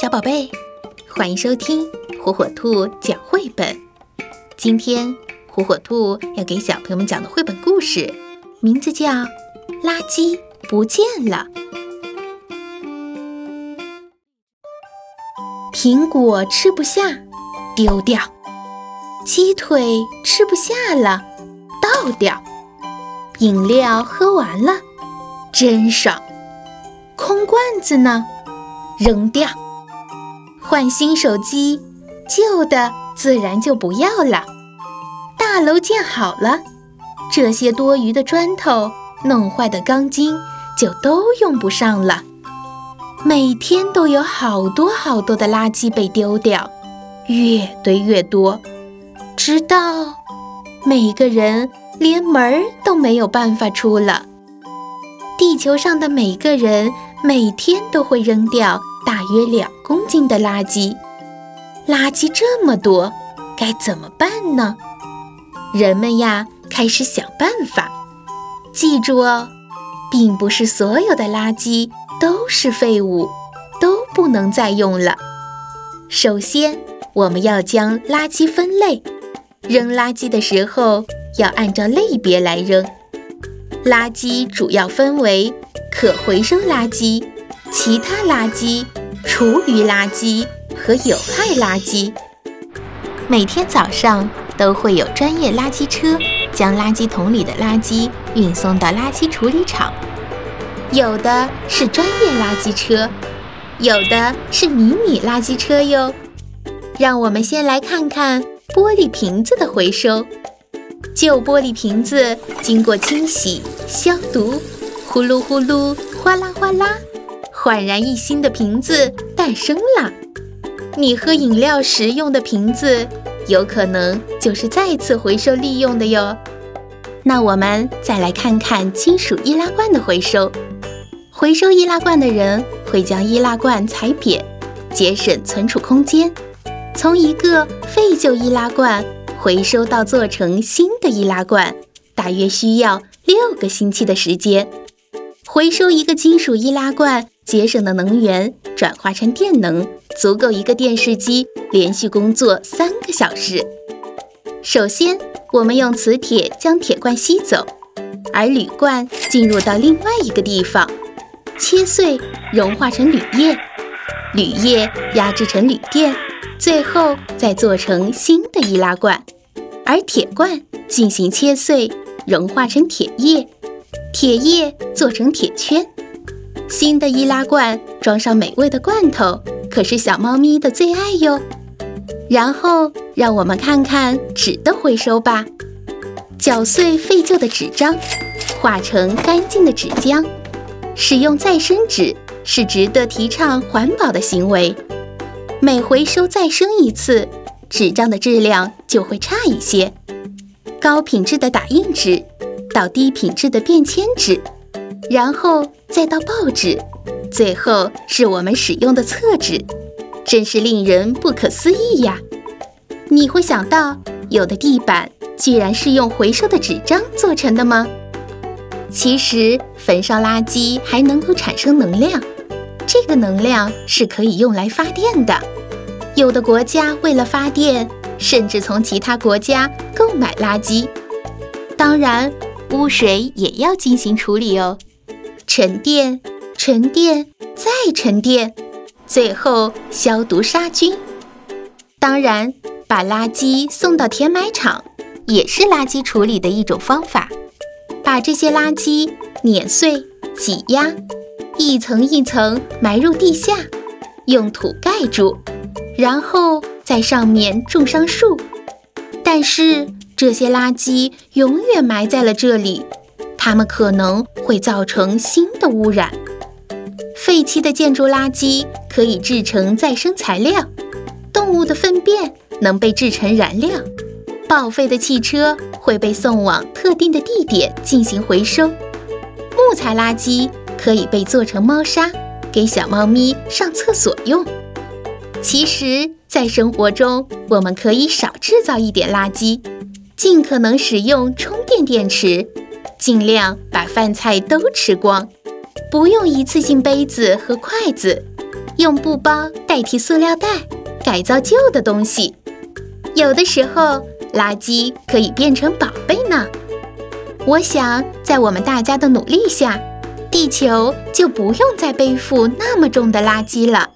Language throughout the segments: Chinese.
小宝贝，欢迎收听火火兔讲绘本。今天火火兔要给小朋友们讲的绘本故事，名字叫《垃圾不见了》。苹果吃不下，丢掉；鸡腿吃不下了，倒掉；饮料喝完了，真爽；空罐子呢，扔掉。换新手机，旧的自然就不要了。大楼建好了，这些多余的砖头、弄坏的钢筋就都用不上了。每天都有好多好多的垃圾被丢掉，越堆越多，直到每个人连门儿都没有办法出了。地球上的每个人每天都会扔掉。大约两公斤的垃圾，垃圾这么多，该怎么办呢？人们呀，开始想办法。记住哦，并不是所有的垃圾都是废物，都不能再用了。首先，我们要将垃圾分类，扔垃圾的时候要按照类别来扔。垃圾主要分为可回收垃圾。其他垃圾、厨余垃圾和有害垃圾，每天早上都会有专业垃圾车将垃圾桶里的垃圾运送到垃圾处理厂。有的是专业垃圾车，有的是迷你垃圾车哟。让我们先来看看玻璃瓶子的回收。旧玻璃瓶子经过清洗、消毒，呼噜呼噜，哗啦哗啦。焕然一新的瓶子诞生了。你喝饮料时用的瓶子，有可能就是再次回收利用的哟。那我们再来看看金属易拉罐的回收。回收易拉罐的人会将易拉罐踩扁，节省存储空间。从一个废旧易拉罐回收到做成新的易拉罐，大约需要六个星期的时间。回收一个金属易拉罐。节省的能源转化成电能，足够一个电视机连续工作三个小时。首先，我们用磁铁将铁罐吸走，而铝罐进入到另外一个地方，切碎融化成铝液，铝液压制成铝电，最后再做成新的易拉罐。而铁罐进行切碎，融化成铁液，铁液做成铁圈。新的易拉罐装上美味的罐头，可是小猫咪的最爱哟。然后让我们看看纸的回收吧，搅碎废旧的纸张，化成干净的纸浆。使用再生纸是值得提倡环保的行为。每回收再生一次，纸张的质量就会差一些。高品质的打印纸到低品质的便签纸。然后再到报纸，最后是我们使用的厕纸，真是令人不可思议呀！你会想到有的地板居然是用回收的纸张做成的吗？其实焚烧垃圾还能够产生能量，这个能量是可以用来发电的。有的国家为了发电，甚至从其他国家购买垃圾。当然，污水也要进行处理哦。沉淀，沉淀，再沉淀，最后消毒杀菌。当然，把垃圾送到填埋场也是垃圾处理的一种方法。把这些垃圾碾碎、挤压，一层一层埋入地下，用土盖住，然后在上面种上树。但是这些垃圾永远埋在了这里。它们可能会造成新的污染。废弃的建筑垃圾可以制成再生材料，动物的粪便能被制成燃料，报废的汽车会被送往特定的地点进行回收。木材垃圾可以被做成猫砂，给小猫咪上厕所用。其实，在生活中，我们可以少制造一点垃圾，尽可能使用充电电池。尽量把饭菜都吃光，不用一次性杯子和筷子，用布包代替塑料袋，改造旧的东西。有的时候，垃圾可以变成宝贝呢。我想，在我们大家的努力下，地球就不用再背负那么重的垃圾了。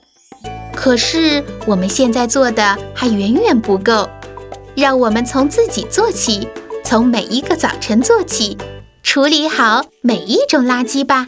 可是，我们现在做的还远远不够。让我们从自己做起，从每一个早晨做起，处理好每一种垃圾吧。